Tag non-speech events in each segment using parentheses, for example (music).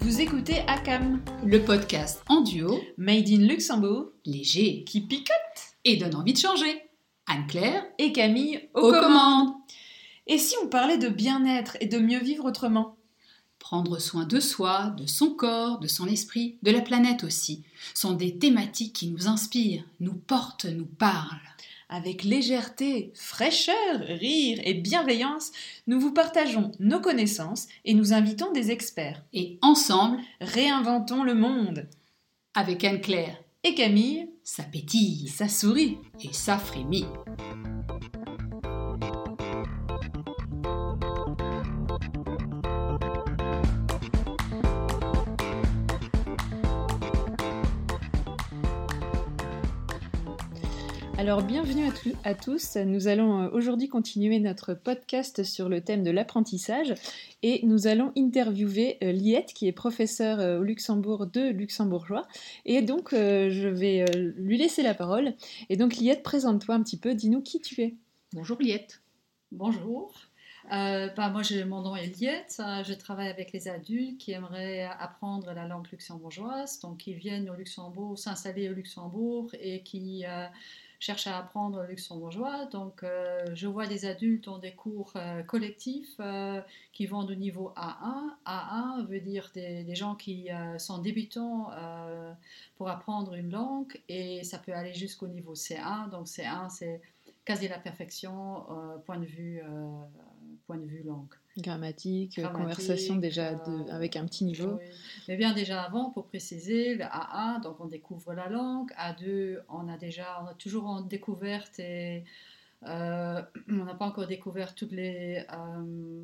Vous écoutez ACAM, le podcast en duo, Made in Luxembourg, léger qui picote et donne envie de changer. Anne-Claire et Camille aux, aux commandes. Et si on parlait de bien-être et de mieux vivre autrement? Prendre soin de soi, de son corps, de son esprit, de la planète aussi, sont des thématiques qui nous inspirent, nous portent, nous parlent. Avec légèreté, fraîcheur, rire et bienveillance, nous vous partageons nos connaissances et nous invitons des experts. Et ensemble, réinventons le monde. Avec Anne-Claire et Camille, ça pétille, ça sourit et ça frémit. Alors bienvenue à, tous. Nous allons euh, aujourd'hui continuer notre podcast sur le thème de l'apprentissage et nous allons interviewer euh, Liette qui est professeure euh, au Luxembourg de luxembourgeois et donc je vais lui laisser la parole. Et donc Liette, présente-toi un petit peu, dis-nous qui tu es. Bonjour Liette. Bonjour. bah, moi, mon nom est Liette. Je travaille avec les adultes qui aimeraient apprendre la langue luxembourgeoise, donc qui viennent au Luxembourg, s'installer au Luxembourg et qui cherche à apprendre le luxembourgeois. Donc, euh, je vois des adultes dans des cours euh, collectifs euh, qui vont de niveau A1. A1 veut dire des, gens qui sont débutants pour apprendre une langue et ça peut aller jusqu'au niveau C1. Donc, C1, c'est quasi la perfection point de vue, point de vue langue. Grammatique, conversation déjà de, avec un petit niveau. Mais bien déjà avant, pour préciser, le A1, donc on découvre la langue. A2, on a déjà, on a toujours en découverte et euh, (clears throat) on n'a pas encore découvert les, euh,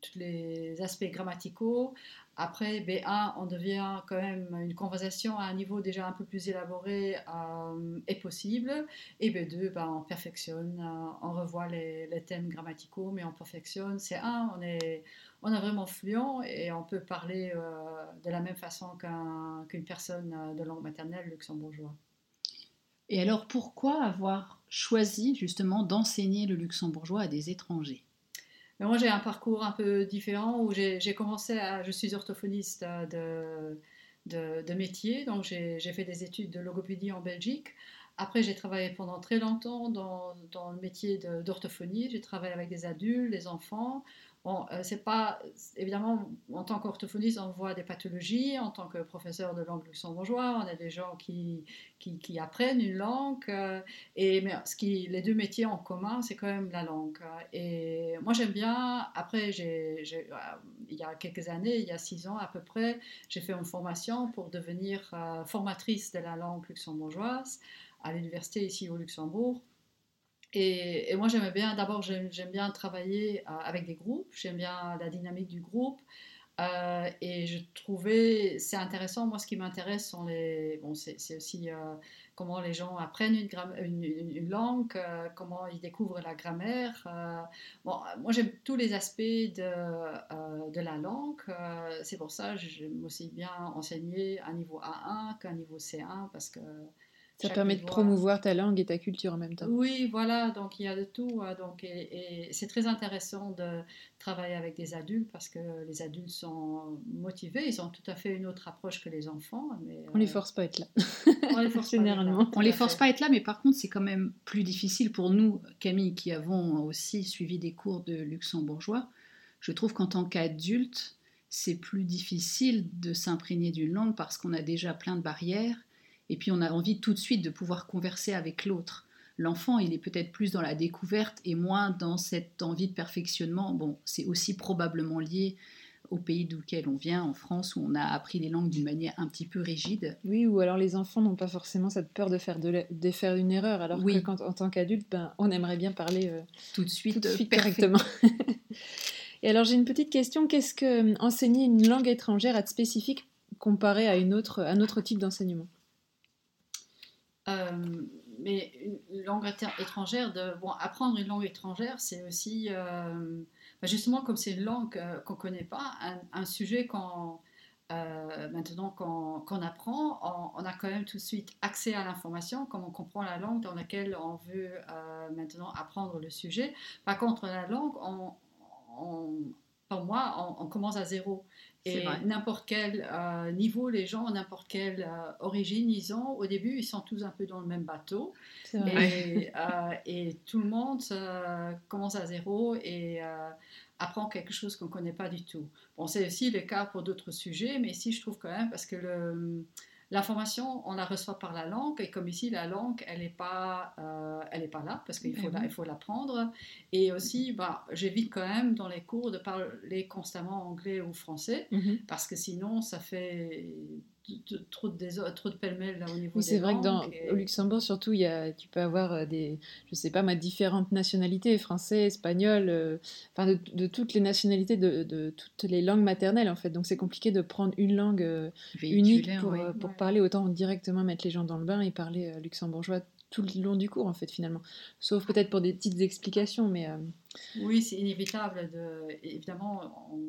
tous les aspects grammaticaux. Après B1, on devient quand même une conversation à un niveau déjà un peu plus élaboré euh, est possible. Et B2, ben, on perfectionne, on revoit les, thèmes grammaticaux, mais on perfectionne. C1, on est, on est vraiment fluent et on peut parler de la même façon qu'une personne de langue maternelle luxembourgeois. Et alors pourquoi avoir choisi justement d'enseigner le luxembourgeois à des étrangers? Mais Moi j'ai un parcours un peu différent où j'ai commencé à... Je suis orthophoniste de, de, de métier, donc j'ai fait des études de logopédie en Belgique. Après, j'ai travaillé pendant très longtemps dans, dans le métier d'orthophonie. J'ai travaillé avec des adultes, des enfants. Bon, euh, c'est pas évidemment en tant qu'orthophoniste, on voit des pathologies. En tant que professeur de langue luxembourgeois, on a des gens qui, qui, apprennent une langue. Euh, et mais ce qui les deux métiers en commun, c'est quand même la langue. Et moi, j'aime bien. Après, j'ai, euh, il y a quelques années, il y a six ans à peu près, j'ai fait une formation pour devenir formatrice de la langue luxembourgeoise à l'université ici au Luxembourg. Et, moi, j'aimais bien, d'abord, j'aime bien travailler euh, avec des groupes, j'aime bien la dynamique du groupe. Euh, et je trouvais, c'est intéressant, moi ce qui m'intéresse bon c'est aussi euh, comment les gens apprennent une, une, langue, comment ils découvrent la grammaire. bon, moi j'aime tous les aspects de, de la langue, c'est pour ça que j'aime aussi bien enseigner à niveau A1 qu'à niveau C1 parce que ça permet de promouvoir ta langue et ta culture en même temps. Oui, voilà, donc il y a de tout. Hein, donc, et, c'est très intéressant de travailler avec des adultes parce que les adultes sont motivés, ils ont tout à fait une autre approche que les enfants. Mais, on ne les euh, force pas à être là. on les force (laughs) généralement. on les force pas à être là, mais par contre, c'est quand même plus difficile pour nous, Camille, qui avons aussi suivi des cours de luxembourgeois. Je trouve qu'en tant qu'adulte, c'est plus difficile de s'imprégner d'une langue parce qu'on a déjà plein de barrières et puis on a envie tout de suite de pouvoir converser avec l'autre. L'enfant, il est peut-être plus dans la découverte et moins dans cette envie de perfectionnement. Bon, c'est aussi probablement lié au pays d'où on vient, en France, où on a appris les langues d'une manière un petit peu rigide. Oui, ou alors les enfants n'ont pas forcément cette peur de faire, de, faire une erreur, alors que quand, en tant qu'adulte, ben, on aimerait bien parler euh, tout de suite, tout de suite correctement. (laughs) et alors j'ai une petite question, qu'est-ce que euh, enseigner une langue étrangère est spécifique comparé à, une autre, à un autre type d'enseignement? Euh, mais une langue étrangère, de, bon, apprendre une langue étrangère, c'est aussi, euh, bah, justement, comme c'est une langue euh, qu'on ne connaît pas, un, sujet qu'on maintenant qu'on apprend, on, a quand même tout de suite accès à l'information, comme on comprend la langue dans laquelle on veut maintenant apprendre le sujet. Par contre, la langue, on, pour moi, on, commence à zéro. Et n'importe quel euh, niveau, les gens, n'importe quelle origine ils ont, au début, ils sont tous un peu dans le même bateau. Et, et, tout le monde commence à zéro et apprend quelque chose qu'on ne connaît pas du tout. Bon, c'est aussi le cas pour d'autres sujets, mais ici, je trouve quand même, parce que l'information, on la reçoit par la langue, et comme ici, la langue, elle n'est pas, euh, elle est pas là, parce qu'il faut, la, il faut l'apprendre. Et aussi, bah, j'évite quand même dans les cours de parler constamment anglais ou français, mhm. parce que sinon, ça fait trop de, trop de pêle-mêle là au niveau oui, c'est vrai que dans, au Luxembourg surtout il y a, tu peux avoir euh, des je sais pas ma différentes nationalités français espagnol euh, enfin de, toutes les nationalités de, de, toutes les langues maternelles en fait. Donc c'est compliqué de prendre une langue euh, unique pour, pour parler. Autant directement mettre les gens dans le bain et parler luxembourgeois tout le long du cours en fait finalement. Sauf peut-être pour des petites explications mais oui c'est inévitable de évidemment on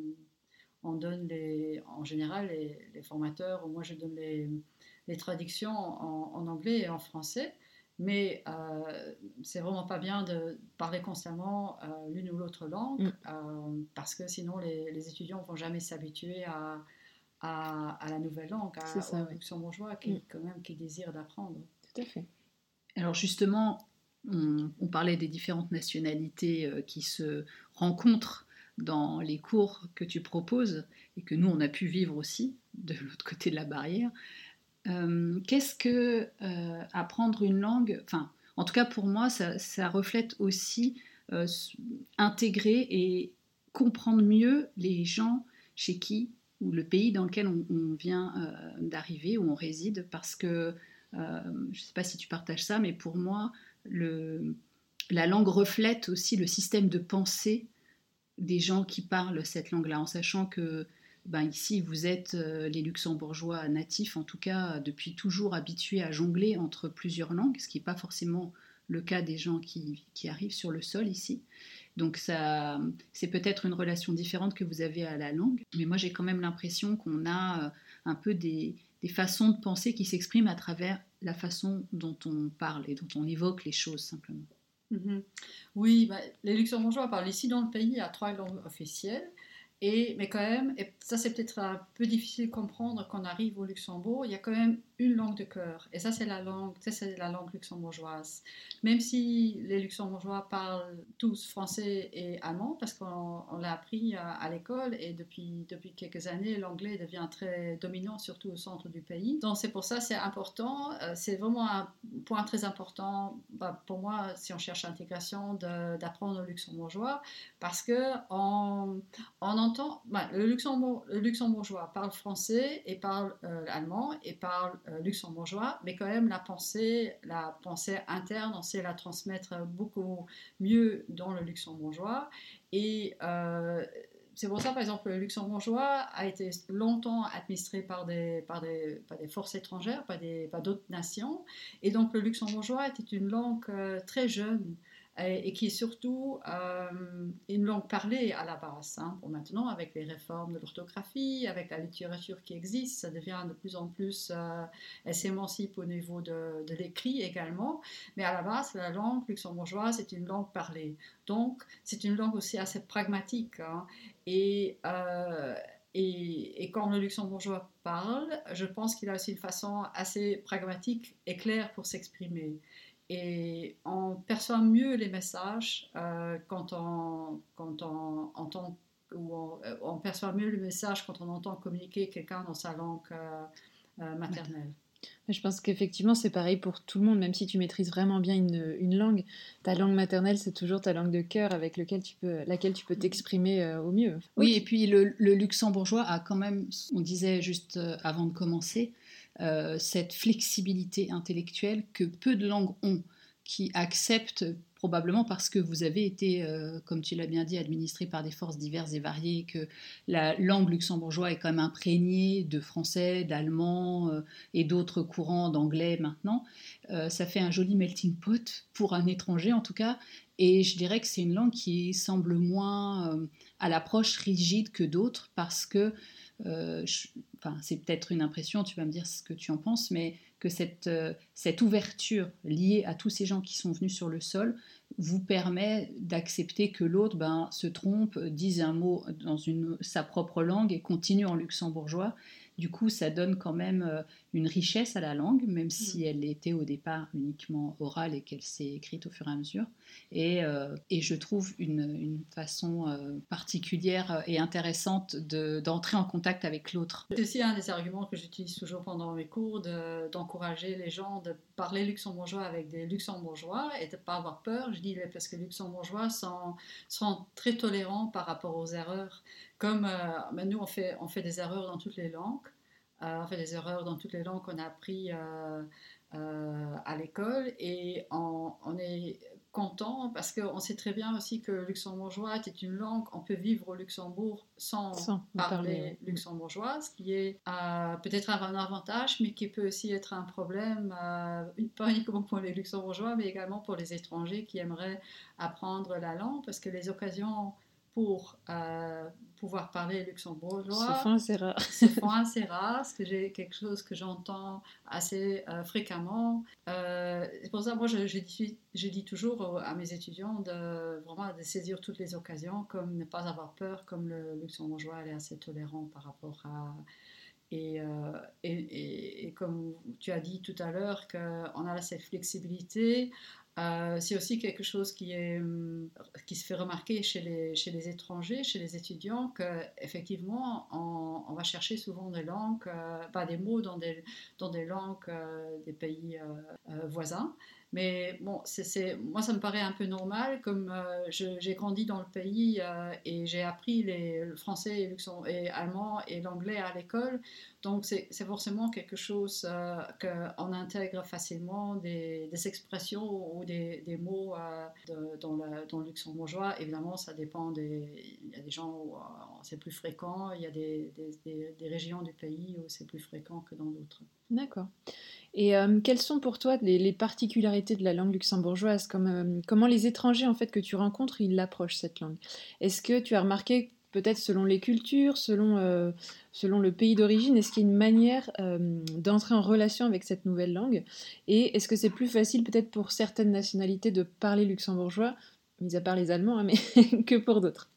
on donne les, en général les, formateurs, ou moi je donne les, traductions en, anglais et en français, mais euh, c'est vraiment pas bien de parler constamment euh, l'une ou l'autre langue, mm. euh, parce que sinon les, étudiants ne vont jamais s'habituer à, à, la nouvelle langue, à, ça, au luxembourgeois qui, mm. quand même, qui désire d'apprendre. Tout à fait. Alors justement, on, on parlait des différentes nationalités qui se rencontrent dans les cours que tu proposes et que nous, on a pu vivre aussi de (laughs) l'autre côté de la barrière. Euh, qu'est-ce que euh, apprendre une langue, enfin, en tout cas pour moi, ça, reflète aussi euh, intégrer et comprendre mieux les gens chez qui ou le pays dans lequel on, vient d'arriver, où on réside, parce que je ne sais pas si tu partages ça, mais pour moi, la langue reflète aussi le système de pensée des gens qui parlent cette langue-là, en sachant que ben, ici, vous êtes euh, les luxembourgeois natifs, en tout cas depuis toujours habitués à jongler entre plusieurs langues, ce qui n'est pas forcément le cas des gens qui, arrivent sur le sol ici. Donc ça, c'est peut-être une relation différente que vous avez à la langue, mais moi j'ai quand même l'impression qu'on a euh, un peu des, façons de penser qui s'expriment à travers la façon dont on parle et dont on évoque les choses simplement. Mhm. Oui, bah, les luxembourgeois parlent ici dans le pays à trois langues officielles. Et, mais quand même, et ça c'est peut-être un peu difficile de comprendre quand on arrive au Luxembourg, il y a quand même une langue de cœur. Et ça, c'est la langue, c'est la langue luxembourgeoise. Même si les luxembourgeois parlent tous français et allemand, parce qu'on l'a appris à, l'école, et depuis, depuis quelques années, l'anglais devient très dominant, surtout au centre du pays. Donc c'est pour ça, c'est important, euh, c'est vraiment un point très important bah, pour moi, si on cherche l'intégration, d'apprendre le luxembourgeois, parce que on, on entend, bah, le, Luxembourg, le luxembourgeois parle français et parle euh, allemand et parle euh, luxembourgeois, mais quand même la pensée, la pensée interne, on sait la transmettre beaucoup mieux dans le luxembourgeois. Et euh, c'est pour ça, par exemple, le luxembourgeois a été longtemps administré par des, par des, des forces étrangères, par d'autres nations. Et donc, le luxembourgeois était une langue euh, très jeune et, qui est surtout euh, une langue parlée à la base. Hein. Maintenant, avec les réformes de l'orthographie, avec la littérature qui existe, ça devient de plus en plus, euh, elle s'émancipe au niveau de, l'écrit également. Mais à la base, la langue luxembourgeoise est une langue parlée. Donc, c'est une langue aussi assez pragmatique. Hein. Euh, et, quand le luxembourgeois parle, je pense qu'il a aussi une façon assez pragmatique et claire pour s'exprimer. Et on perçoit mieux les messages euh, quand, on, quand on entend ou euh, on, perçoit mieux le message quand on entend communiquer quelqu'un dans sa langue euh, maternelle. Je pense qu'effectivement, c'est pareil pour tout le monde, même si tu maîtrises vraiment bien une, une langue. Ta langue maternelle, c'est toujours ta langue de cœur avec lequel tu peux, laquelle tu peux t'exprimer au mieux. Oui, et puis le, le, luxembourgeois a quand même, on disait juste avant de commencer, euh, cette flexibilité intellectuelle que peu de langues ont, qui acceptent probablement parce que vous avez été, euh, comme tu l'as bien dit, administré par des forces diverses et variées, que la langue luxembourgeoise est quand même imprégnée de français, d'allemand euh, et d'autres courants d'anglais maintenant. ça fait un joli melting pot pour un étranger en tout cas. Et je dirais que c'est une langue qui semble moins à l'approche rigide que d'autres parce que enfin, c'est peut-être une impression, tu vas me dire ce que tu en penses, mais que cette, cette ouverture liée à tous ces gens qui sont venus sur le sol vous permet d'accepter que l'autre ben, se trompe, dise un mot dans une, sa propre langue et continue en luxembourgeois du coup, ça donne quand même euh, une richesse à la langue, même mm. si elle était au départ uniquement orale et qu'elle s'est écrite au fur et à mesure. Et, euh, je trouve une, façon euh, particulière et intéressante d'entrer en contact avec l'autre. C'est aussi un des arguments que j'utilise toujours pendant mes cours, d'encourager les gens de parler luxembourgeois avec des luxembourgeois et de ne pas avoir peur. Je dis parce que les luxembourgeois sont, sont très tolérants par rapport aux erreurs. Comme euh, nous, on fait, on fait des erreurs dans toutes les langues. Euh, on fait des erreurs dans toutes les langues qu'on a appris euh, à l'école et on, est content parce qu'on sait très bien aussi que le luxembourgeois est une langue, on peut vivre au Luxembourg sans, parler, luxembourgeois, ce qui est peut-être un avantage, mais qui peut aussi être un problème, pas uniquement pour les luxembourgeois, mais également pour les étrangers qui aimeraient apprendre la langue, parce que les occasions pour euh, pouvoir parler luxembourgeois. Se font assez rares. se font assez rares, c'est j'ai quelque chose que j'entends assez euh, fréquemment. Euh, c'est pour ça, moi, je, je, dis, je, dis, toujours à mes étudiants de vraiment de saisir toutes les occasions, comme ne pas avoir peur, comme le luxembourgeois est assez tolérant par rapport à. Et, et, et, comme tu as dit tout à l'heure, qu'on a cette flexibilité, euh, c'est aussi quelque chose hum, qui se fait remarquer chez les, étrangers, chez les étudiants, qu'effectivement, on, va chercher souvent des langues, euh, pas des mots dans des, langues euh, des pays voisins. Mais bon, moi, ça me paraît un peu normal, comme j'ai grandi dans le pays et j'ai appris le français et, et allemand et l'anglais à l'école. Donc c'est forcément quelque chose euh, qu'on intègre facilement, des, expressions ou des, mots euh, dans, le, luxembourgeois. Évidemment, ça dépend des... Il y a des gens où euh, c'est plus fréquent, il y a des, régions du pays où c'est plus fréquent que dans d'autres. D'accord. Et quelles sont pour toi les, particularités de la langue luxembourgeoise? Comme, Comment les étrangers en fait que tu rencontres, ils l'approchent cette langue? Est-ce que tu as remarqué peut-être selon les cultures, selon, euh, selon le pays d'origine Est-ce qu'il y a une manière euh, d'entrer en relation avec cette nouvelle langue? Et est-ce que c'est plus facile peut-être pour certaines nationalités de parler luxembourgeois, mis à part les Allemands, hein, mais (laughs) que pour d'autres?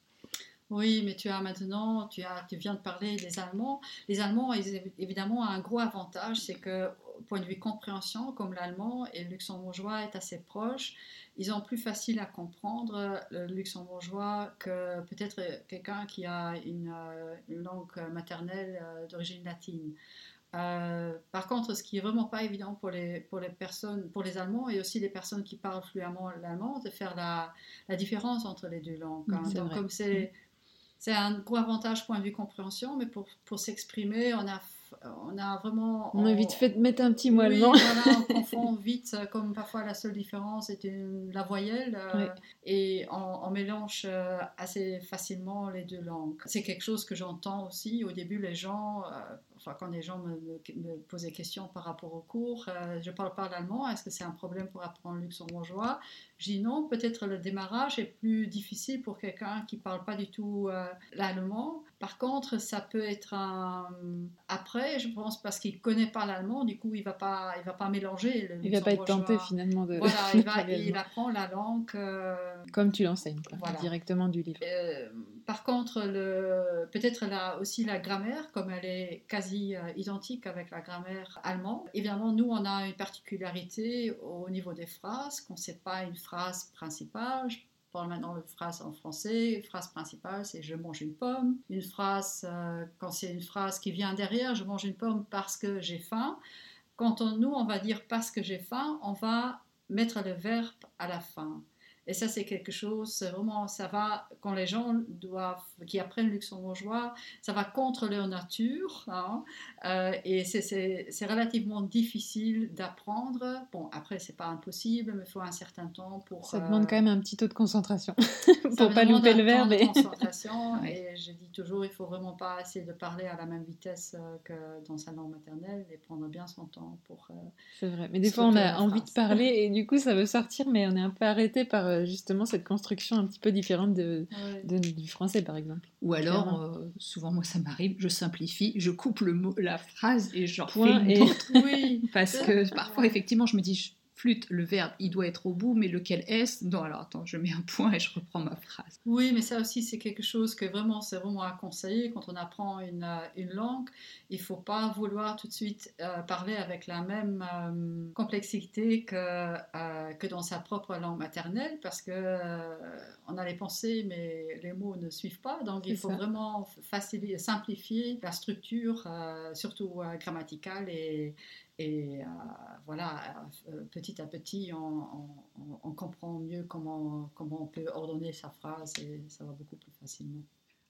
Oui, mais tu as maintenant, tu, as, tu viens de parler des Allemands. Les Allemands, évidemment, ont un gros avantage, c'est que, point de vue compréhension, comme l'allemand et le luxembourgeois est assez proche, ils ont plus facile à comprendre le luxembourgeois que peut-être quelqu'un qui a une, euh, langue maternelle euh, d'origine latine. Euh, par contre, ce qui est vraiment pas évident pour les, pour les personnes, pour les Allemands et aussi les personnes qui parlent fluemment l'allemand, de faire la, la, différence entre les deux langues. Hein. Donc, comme c'est, mm. c'est un gros avantage point de vue compréhension, mais pour, pour s'exprimer, on a on a vraiment. On, a vite fait de mettre un petit mot allemand. Voilà, on (laughs) confond vite, euh, comme parfois la seule différence était la voyelle, euh, et on, mélange euh, assez facilement les deux langues. C'est quelque chose que j'entends aussi. Au début, les gens, enfin, quand les gens me, me, posaient des questions par rapport au cours, je parle pas l'allemand, est-ce que c'est un problème pour apprendre le luxembourgeois? Je dis non, peut-être le démarrage est plus difficile pour quelqu'un qui parle pas du tout l'allemand. Par contre, ça peut être un. Après, je pense parce qu'il connaît pas l'allemand, du coup, il va pas, il va pas mélanger. Le il va pas être tenté finalement de. Voilà, (laughs) il, va, il apprend la langue. Euh, Comme tu l'enseignes, directement du livre. Par contre, peut-être aussi la grammaire, comme elle est quasi euh, identique avec la grammaire allemande. Évidemment, nous, on a une particularité au niveau des phrases, qu'on ne sait pas une phrase principale parle maintenant de phrase en français. Une phrase principale, c'est je mange une pomme. Une phrase, euh, quand c'est une phrase qui vient derrière, je mange une pomme parce que j'ai faim. Quand on, nous, on va dire parce que j'ai faim, on va mettre le verbe à la fin. Et ça, c'est quelque chose, vraiment, ça va, quand les gens doivent, qui apprennent le luxembourgeois, ça va contre leur nature. Hein, euh, et c'est relativement difficile d'apprendre. Bon, après, c'est pas impossible, mais il faut un certain temps pour. Ça demande euh, quand même un petit taux de concentration (laughs) pour pas louper le verbe. Et... concentration. (laughs) et je dis toujours, il faut vraiment pas essayer de parler à la même vitesse euh, que dans sa langue maternelle et prendre bien son temps pour. c'est vrai, mais des fois, on a envie de parler et du coup, ça veut sortir, mais on est un peu arrêté par euh, justement cette construction un petit peu différente de, du français, par exemple. Ou alors, euh, souvent, moi, ça m'arrive, je simplifie, je coupe le mot, la phrase et je refais et... (laughs) Oui, parce que parfois, effectivement, je me dis, flûte, le verbe, il doit être au bout, mais lequel est-ce? Non, alors attends, je mets un point et je reprends ma phrase. Oui, mais ça aussi, c'est quelque chose que vraiment, c'est vraiment à conseiller quand on apprend une, euh, une langue. Il ne faut pas vouloir tout de suite euh, parler avec la même euh, complexité que, que dans sa propre langue maternelle, parce que on a les pensées, mais les mots ne suivent pas. Donc, il faut vraiment faciliter, simplifier la structure, surtout grammaticale et, et euh, voilà, euh, petit à petit, on, comprend mieux comment, comment on peut ordonner sa phrase et ça va beaucoup plus facilement.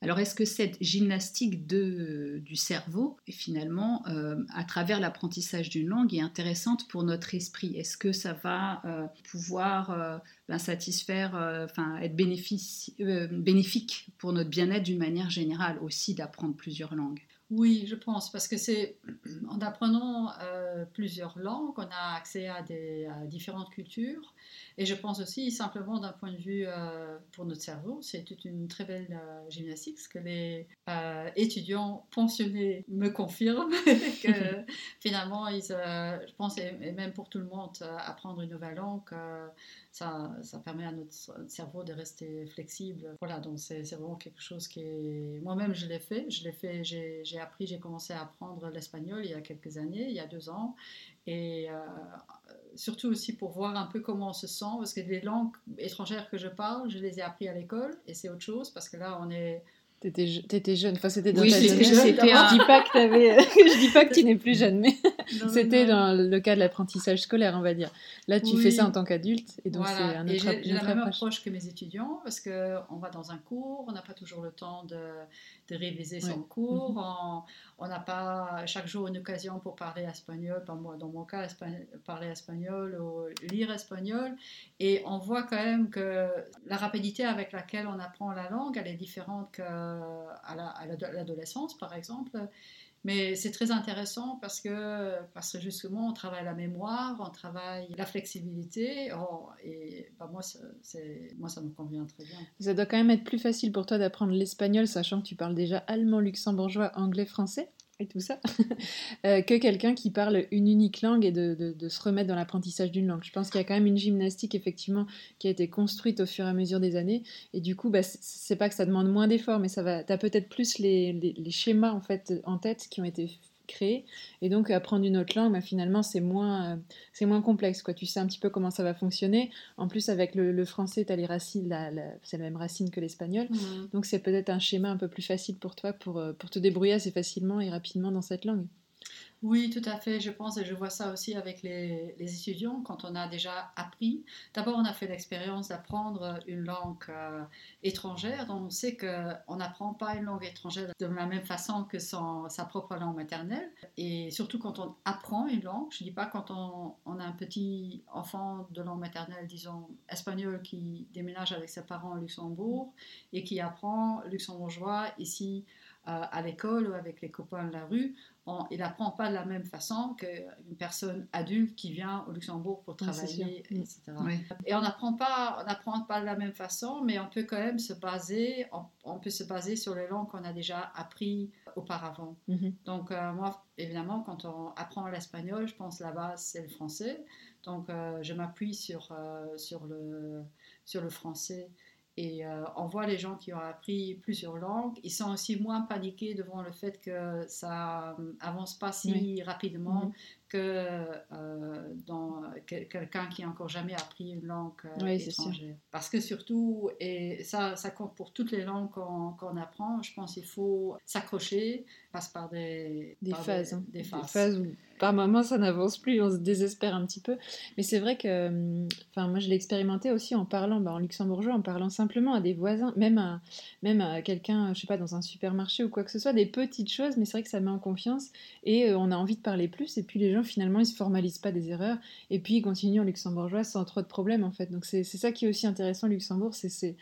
Alors, est-ce que cette gymnastique du cerveau, finalement, euh, à travers l'apprentissage d'une langue, est intéressante pour notre esprit? Est-ce que ça va pouvoir ben, satisfaire, enfin, être bénéfique pour notre bien-être d'une manière générale aussi d'apprendre plusieurs langues? Oui, je pense, parce que c'est (clears throat) en apprenant euh, plusieurs langues, on a accès à, des, différentes cultures. Et je pense aussi, simplement d'un point de vue euh, pour notre cerveau, c'est toute une très belle euh, gymnastique, ce que les étudiants pensionnés me confirment, (laughs) que (laughs) finalement, ils, je pense, et, même pour tout le monde, apprendre une nouvelle langue, ça, ça, permet à notre cerveau de rester flexible. Voilà, donc c'est vraiment quelque chose qui est... Moi-même, je l'ai fait. Je l'ai fait, j'ai appris, j'ai commencé à apprendre l'espagnol il y a quelques années, il y a deux ans. Et euh, surtout aussi pour voir un peu comment on se sent, parce que les langues étrangères que je parle, je les ai appris à l'école, et c'est autre chose, parce que là, on est T'étais, jeune, enfin c'était dans ta jeune. Je dis pas (laughs) que je dis pas que tu n'es plus jeune, mais (laughs) c'était dans le cas de l'apprentissage scolaire, on va dire. Là, tu fais ça en tant qu'adulte, et donc c'est un autre, j'ai, la même approche que mes étudiants, parce que on va dans un cours, on n'a pas toujours le temps de, de réviser son cours, mhm. on n'a pas chaque jour une occasion pour parler espagnol, dans mon cas, parler espagnol ou lire espagnol, et on voit quand même que la rapidité avec laquelle on apprend la langue, elle est différente que à l'adolescence, par exemple. Mais c'est très intéressant parce que, parce que justement, on travaille la mémoire, on travaille la flexibilité. Et bah, moi, moi, ça me convient très bien. Ça doit quand même être plus facile pour toi d'apprendre l'espagnol, sachant que tu parles déjà allemand, luxembourgeois, anglais, français et tout ça, (laughs) euh, que quelqu'un qui parle une unique langue et de, se remettre dans l'apprentissage d'une langue. Je pense qu'il y a quand même une gymnastique effectivement qui a été construite au fur et à mesure des années et du coup, bah, c'est pas que ça demande moins d'efforts, mais ça va, as peut-être plus les, schémas en tête qui ont été créer. Et donc, apprendre une autre langue, bah, finalement, c'est moins, euh, c'est moins complexe. Quoi. Tu sais un petit peu comment ça va fonctionner. En plus, avec le, français, tu as les racines, la, c'est la même racine que l'espagnol. Mmh. Donc, c'est peut-être un schéma un peu plus facile pour toi pour, euh, pour te débrouiller assez facilement et rapidement dans cette langue. Oui, tout à fait, je pense, et je vois ça aussi avec les, étudiants, quand on a déjà appris. D'abord, on a fait l'expérience d'apprendre une langue euh, étrangère, donc on sait qu'on n'apprend pas une langue étrangère de la même façon que son, sa propre langue maternelle. Et surtout quand on apprend une langue, je ne dis pas quand on, on, a un petit enfant de langue maternelle, disons espagnol, qui déménage avec ses parents au Luxembourg et qui apprend luxembourgeois ici à l'école ou avec les copains de la rue, il n'apprend pas de la même façon qu'une personne adulte qui vient au Luxembourg pour travailler, etc. Et on n'apprend pas, on n'apprend pas de la même façon, mais on peut quand même se baser, on, peut se baser sur les langues qu'on a déjà appris auparavant. Mhm. Donc euh, moi, évidemment, quand on apprend l'espagnol, je pense la base c'est le français. Donc euh, je m'appuie sur, sur, le, sur le français. Et euh, on voit les gens qui ont appris plusieurs langues, ils sont aussi moins paniqués devant le fait que ça avance pas si rapidement mhm que euh, dans quelqu'un qui n'a encore jamais appris une langue euh, étrangère. Parce que surtout, et ça, ça compte pour toutes les langues qu'on apprend, je pense qu'il faut s'accrocher, passe par des, des, phases, hein. des, phases. où par moments ça n'avance plus, on se désespère un petit peu. Mais c'est vrai que, hum, enfin moi je l'ai expérimenté aussi en parlant, bah, en luxembourgeois, en parlant simplement à des voisins, même à, même à quelqu'un, je sais pas, dans un supermarché ou quoi que ce soit, des petites choses, mais c'est vrai que ça met en confiance et euh, on a envie de parler plus et puis les gens finalement, ils se formalisent pas des erreurs et puis ils continuent en luxembourgeois sans trop de problèmes en fait. Donc c'est ça qui est aussi intéressant Luxembourg, c'est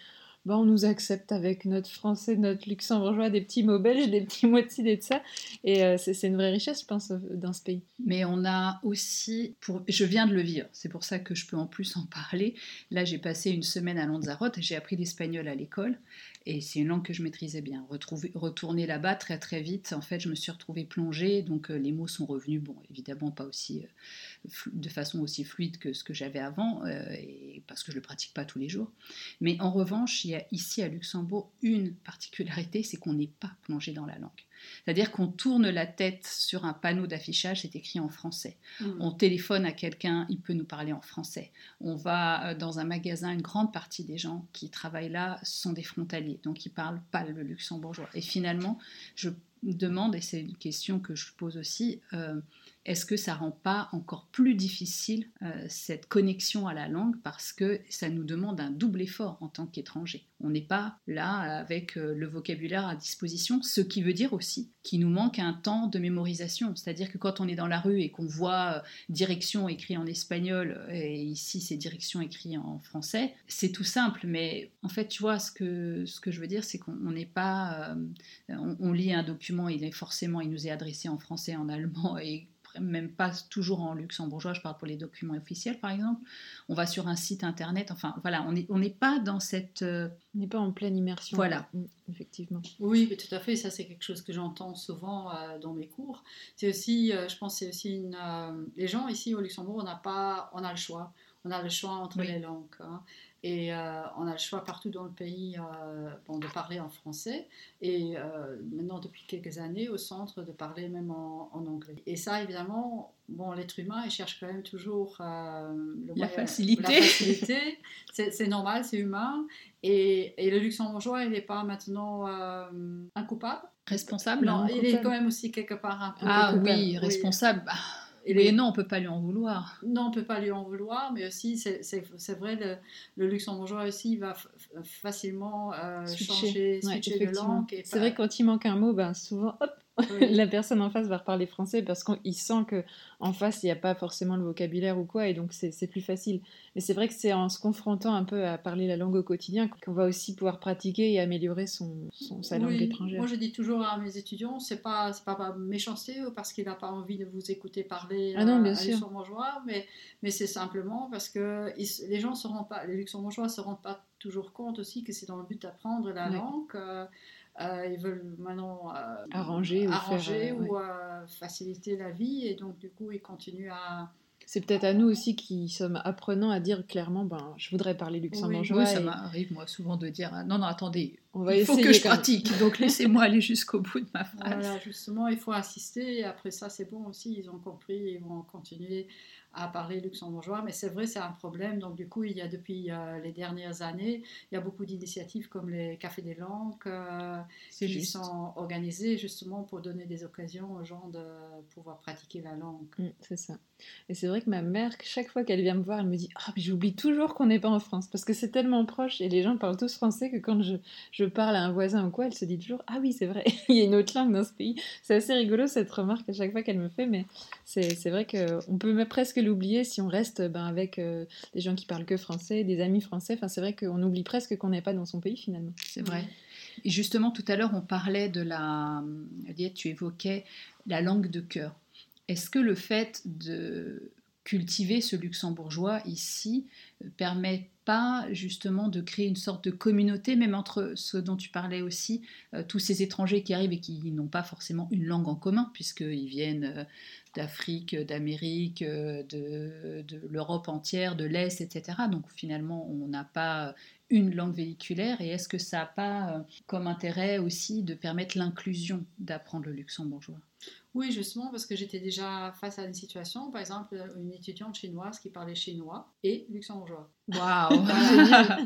bah, on nous accepte avec notre français, notre luxembourgeois, des petits mots belges, des petits mots de ci, des de ça. Et euh, c'est une vraie richesse, je pense, dans ce pays. Mais on a aussi, pour... je viens de le vivre, c'est pour ça que je peux en plus en parler. Là, j'ai passé une semaine à Lanzarote, j'ai appris l'espagnol à l'école. Et c'est une langue que je maîtrisais bien. Retourner là-bas très très vite, en fait, je me suis retrouvée plongée, donc euh, les mots sont revenus, bon, évidemment pas aussi, euh, de façon aussi fluide que ce que j'avais avant, euh, parce que je ne le pratique pas tous les jours. Mais en revanche, il y a ici à Luxembourg une particularité, c'est qu'on n'est pas plongé dans la langue. C'est-à-dire qu'on tourne la tête sur un panneau d'affichage, c'est écrit en français. Mmh. On téléphone à quelqu'un, il peut nous parler en français. On va euh, dans un magasin, une grande partie des gens qui travaillent là sont des frontaliers, donc ils parlent pas le luxembourgeois. Et finalement, je demande, et c'est une question que je pose aussi, euh, est-ce que ça rend pas encore plus difficile euh, cette connexion à la langue parce que ça nous demande un double effort en tant qu'étranger? On n'est pas là avec euh, le vocabulaire à disposition, ce qui veut dire aussi qu'il nous manque un temps de mémorisation. C'est-à-dire que quand on est dans la rue et qu'on voit euh, direction écrit en espagnol et ici c'est direction écrit en français, c'est tout simple. Mais en fait, tu vois, ce que, ce que je veux dire, c'est qu'on n'est pas... on, lit un document, il est forcément, il nous est adressé en français, en allemand et même pas toujours en luxembourgeois, je parle pour les documents officiels par exemple. On va sur un site internet, enfin voilà, on n'est on pas dans cette. Euh, on n'est pas en pleine immersion. Voilà. Mm, effectivement. Oui, mais tout à fait, ça c'est quelque chose que j'entends souvent euh, dans mes cours. C'est aussi, euh, je pense, c'est aussi une. les gens ici au Luxembourg, on n'a pas, on a le choix. On a le choix entre les langues. Hein. Et euh, on a le choix partout dans le pays euh, bon, de parler en français. Et euh, maintenant, depuis quelques années, au centre, de parler même en, anglais. Et ça, évidemment, bon, l'être humain, il cherche quand même toujours le la facilité. La facilité. (laughs) c'est normal, c'est humain. Et, et, le luxembourgeois, il n'est pas maintenant un coupable. Responsable Non, il est quand même aussi quelque part un peu. Ah oui, responsable. Bah, et non, on peut pas lui en vouloir. Non, on peut pas lui en vouloir, mais aussi, c'est vrai, le, le, luxembourgeois aussi va facilement euh, changer, switcher de langue. C'est vrai quand il manque un mot, ben, souvent, hop, la personne en face va reparler français parce qu'il sent que en face il n'y a pas forcément le vocabulaire ou quoi et donc c'est plus facile. Mais c'est vrai que c'est en se confrontant un peu à parler la langue au quotidien qu'on va aussi pouvoir pratiquer et améliorer son, sa langue étrangère. Moi je dis toujours à mes étudiants, c'est pas pas par méchanceté ou parce qu'il n'a pas envie de vous écouter parler ah non, bien à, luxembourgeois, mais mais c'est simplement parce que les gens se rendent pas, les luxembourgeois se rendent pas toujours compte aussi que c'est dans le but d'apprendre la langue. Euh, euh, ils veulent maintenant euh, arranger, ou, euh, faciliter la vie et donc du coup ils continuent à... C'est peut-être à nous aussi qui sommes apprenants à dire clairement, ben, je voudrais parler luxembourgeois. Oui, ça m'arrive moi souvent de dire, non, non, attendez, on va il faut que je pratique, donc (laughs) laissez-moi aller jusqu'au bout de ma phrase. Voilà, justement, il faut insister, et après ça c'est bon aussi, ils ont compris, ils vont continuer à parler luxembourgeois, mais c'est vrai, c'est un problème. Donc, du coup, il y a depuis euh, les dernières années, il y a beaucoup d'initiatives comme les cafés des langues euh, qui sont organisées justement pour donner des occasions aux gens de pouvoir pratiquer la langue. Mm, c'est ça. Et c'est vrai que ma mère, chaque fois qu'elle vient me voir, elle me dit Ah, mais j'oublie toujours qu'on n'est pas en France parce que c'est tellement proche et les gens parlent tous français que quand je, je parle à un voisin ou quoi, elle se dit toujours Ah oui, c'est vrai, (laughs) il y a une autre langue dans ce pays. C'est assez rigolo cette remarque à chaque fois qu'elle me fait, mais c'est vrai qu'on peut presque l'oublier si on reste ben, avec euh, des gens qui parlent que français, des amis français. Enfin, c'est vrai qu'on oublie presque qu'on n'est pas dans son pays finalement. C'est vrai. Et justement, tout à l'heure, on parlait de la. Tu évoquais la langue de cœur. Est-ce que le fait de cultiver ce luxembourgeois ici euh, permet pas justement de créer une sorte de communauté, même entre ceux dont tu parlais aussi, euh, tous ces étrangers qui arrivent et qui n'ont pas forcément une langue en commun, puisqu'ils viennent euh, d'Afrique, d'Amérique, de, de l'Europe entière, de l'Est, etc. Donc finalement, on n'a pas une langue véhiculaire et est-ce que ça n'a pas comme intérêt aussi de permettre l'inclusion d'apprendre le luxembourgeois? Oui, justement, parce que j'étais déjà face à une situation, par exemple, une étudiante chinoise qui parlait chinois et luxembourgeois. Waouh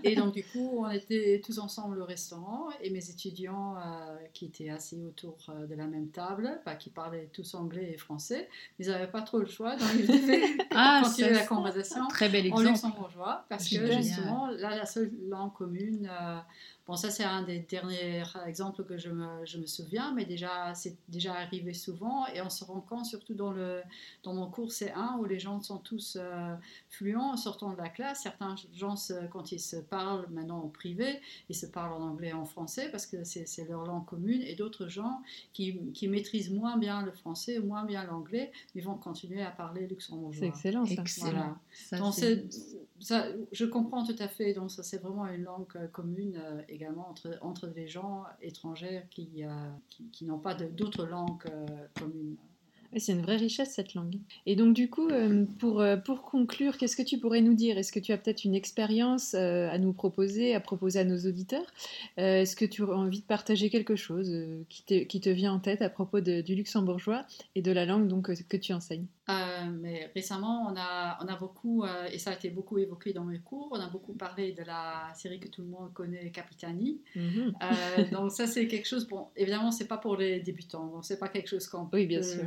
Et donc, du coup, on était tous ensemble au restaurant et mes étudiants euh, qui étaient assis autour euh, de la même table, bah, qui parlaient tous anglais et français, ils n'avaient pas trop le choix, donc ils devaient ah, continuer la conversation très bel en luxembourgeois, parce que justement, là, la seule langue commune. Euh, Bon, ça, c'est un des derniers exemples que je me, je me souviens, mais déjà, c'est déjà arrivé souvent. Et on se rend compte, surtout dans, le, dans mon cours C1, où les gens sont tous euh, fluents en sortant de la classe. Certains gens, quand ils se parlent maintenant en privé, ils se parlent en anglais et en français parce que c'est leur langue commune. Et d'autres gens qui, qui, maîtrisent moins bien le français ou moins bien l'anglais, ils vont continuer à parler luxembourgeois. C'est excellent, ça. Excellent. Ça, ça, je comprends tout à fait. Donc, ça, c'est vraiment une langue euh, commune euh, également entre, entre les gens étrangers qui, euh, qui, qui n'ont pas d'autres langues communes. C'est une vraie richesse cette langue. Et donc du coup, pour, pour conclure, qu'est-ce que tu pourrais nous dire? Est-ce que tu as peut-être une expérience à nous proposer, à proposer à nos auditeurs? Est-ce que tu as envie de partager quelque chose qui, te, qui te vient en tête à propos du luxembourgeois et de la langue donc, que tu enseignes? Mais récemment, on a, on a beaucoup, et ça a été beaucoup évoqué dans mes cours, on a beaucoup parlé de la série que tout le monde connaît, Capitani. Mhm. donc ça, c'est quelque chose, bon, évidemment, c'est pas pour les débutants, donc c'est pas quelque chose qu'on oui, bien sûr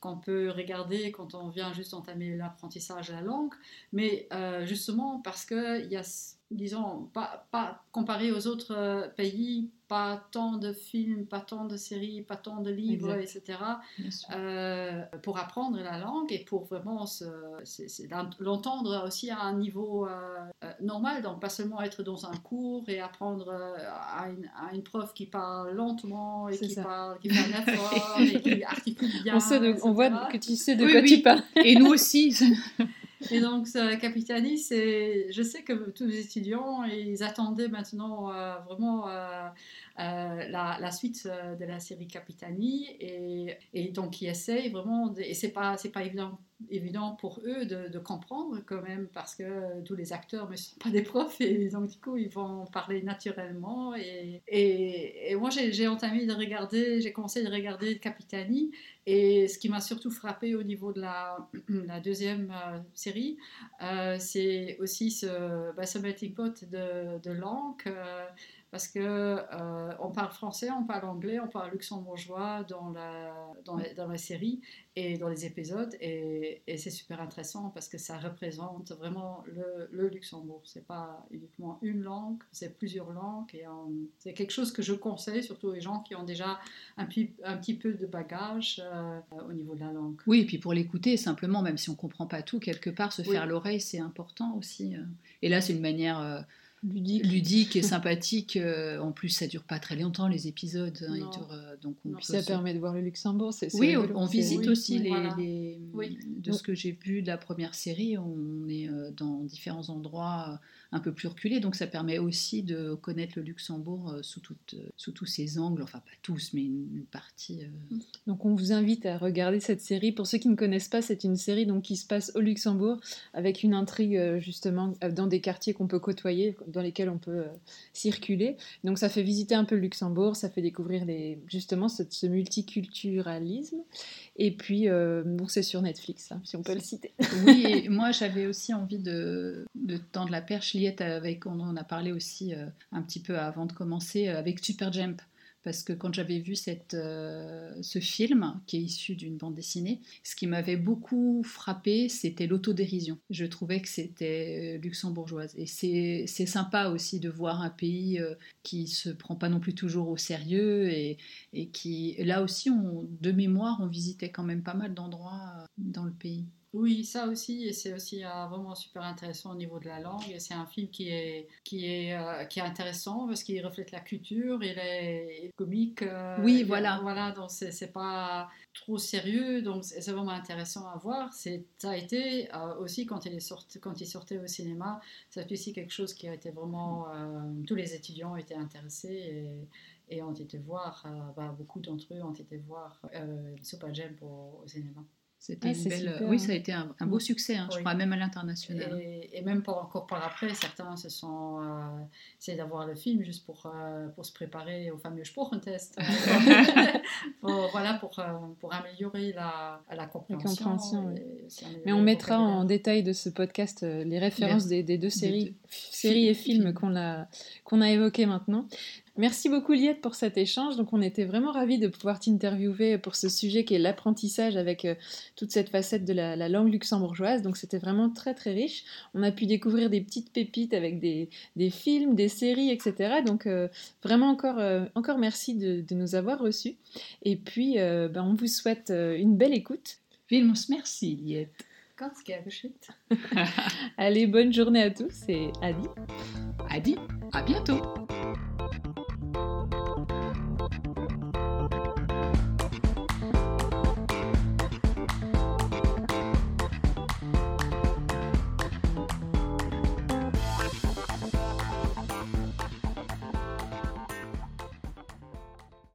qu'on peut regarder quand on vient juste entamer l'apprentissage de la langue, mais euh, justement parce qu'il y a disons, pas, pas comparé aux autres euh, pays, pas tant de films, pas tant de séries, pas tant de livres, etc., euh, pour apprendre la langue et pour vraiment l'entendre aussi à un niveau euh, normal, donc pas seulement être dans un cours et apprendre à une, à, une, prof qui parle lentement et qui, parle, (laughs) qui fait un effort et qui articule bien. On, voit que tu sais de quoi tu parles. Et nous aussi. (laughs) Et donc, Capitani, je sais que tous les étudiants, ils attendaient maintenant euh, vraiment euh, euh, la, suite de la série Capitani, et, donc ils essayent vraiment, et c'est pas, pas évident évident pour eux de, comprendre quand même parce que tous les acteurs ne sont pas des profs et donc du coup ils vont parler naturellement et, et, moi j'ai entamé de regarder, j'ai commencé de regarder Capitani et ce qui m'a surtout frappé au niveau de la, deuxième euh, série euh, c'est aussi ce, bah, ce pot de, de langue euh, parce que euh, on parle français, on parle anglais, on parle luxembourgeois dans la, dans, la, dans la série et dans les épisodes, et, et c'est super intéressant parce que ça représente vraiment le, le Luxembourg. C'est pas uniquement une langue, c'est plusieurs langues, et c'est quelque chose que je conseille surtout aux gens qui ont déjà un, un petit peu de bagage euh, au niveau de la langue. Oui, et puis pour l'écouter simplement, même si on comprend pas tout, quelque part se faire l'oreille, c'est important aussi. Euh. Et là, c'est une manière ludique. et (laughs) sympathique. Euh, en plus, ça dure pas très longtemps les épisodes. Hein, euh, donc ça permet de voir le Luxembourg. oui, on, visite aussi les, de ce que j'ai vu de la première série. On est euh, dans différents endroits un peu plus reculés, donc ça permet aussi de connaître le Luxembourg sous, sous tous ses angles. Enfin, pas tous, mais une, partie. Donc on vous invite à regarder cette série. Pour ceux qui ne connaissent pas, c'est une série donc qui se passe au Luxembourg avec une intrigue justement dans des quartiers qu'on peut côtoyer dans lesquels on peut euh, circuler. Donc ça fait visiter un peu le Luxembourg, ça fait découvrir les, justement ce, multiculturalisme. Et puis, euh, bon, c'est sur Netflix, hein, si on peut le citer. (laughs) Oui, et moi j'avais aussi envie de, de tendre la perche liette avec, on en a parlé aussi euh, un petit peu avant de commencer, avec Super Jump parce que quand j'avais vu cette, euh, ce film, qui est issu d'une bande dessinée, ce qui m'avait beaucoup frappé, c'était l'autodérision. Je trouvais que c'était euh, luxembourgeoise. Et c'est sympa aussi de voir un pays euh, qui se prend pas non plus toujours au sérieux et, et qui, là aussi, de mémoire, on visitait quand même pas mal d'endroits dans le pays. Oui, ça aussi, et c'est aussi euh, vraiment super intéressant au niveau de la langue. Et c'est un film qui est, qui est, euh, qui est intéressant parce qu'il reflète la culture, il est, comique. Euh, oui, voilà. voilà, donc c'est pas trop sérieux, donc c'est vraiment intéressant à voir. Ça a été aussi quand il, est sorti, quand il sortait au cinéma, c'est aussi quelque chose qui a été vraiment. tous les étudiants étaient intéressés et, et ont été voir, bah, beaucoup d'entre eux ont été voir Super au cinéma. C'était ah, belle... Oui, ça a été un, beau succès, hein, je crois, même à l'international. Et, même pour, encore par après, certains se sont euh, essayé d'avoir le film juste pour, euh, pour se préparer au fameux Sprachentest. (laughs) pour, voilà, pour, euh, pour améliorer la, la compréhension. Mais on mettra en détail de ce podcast les références des, deux séries, séries et films qu'on a, qu'on a évoqués maintenant. Merci beaucoup Liette pour cet échange. Donc on était vraiment ravis de pouvoir t'interviewer pour ce sujet qui est l'apprentissage avec euh, toute cette facette de la, langue luxembourgeoise. Donc c'était vraiment très très riche. On a pu découvrir des petites pépites avec des, films, des séries, etc. Donc euh, vraiment encore, euh, encore merci de, nous avoir reçus. Et puis ben, on vous souhaite une belle écoute. Vilmos merci Liette. (laughs) Allez, bonne journée à tous et Adi. Adi, à bientôt.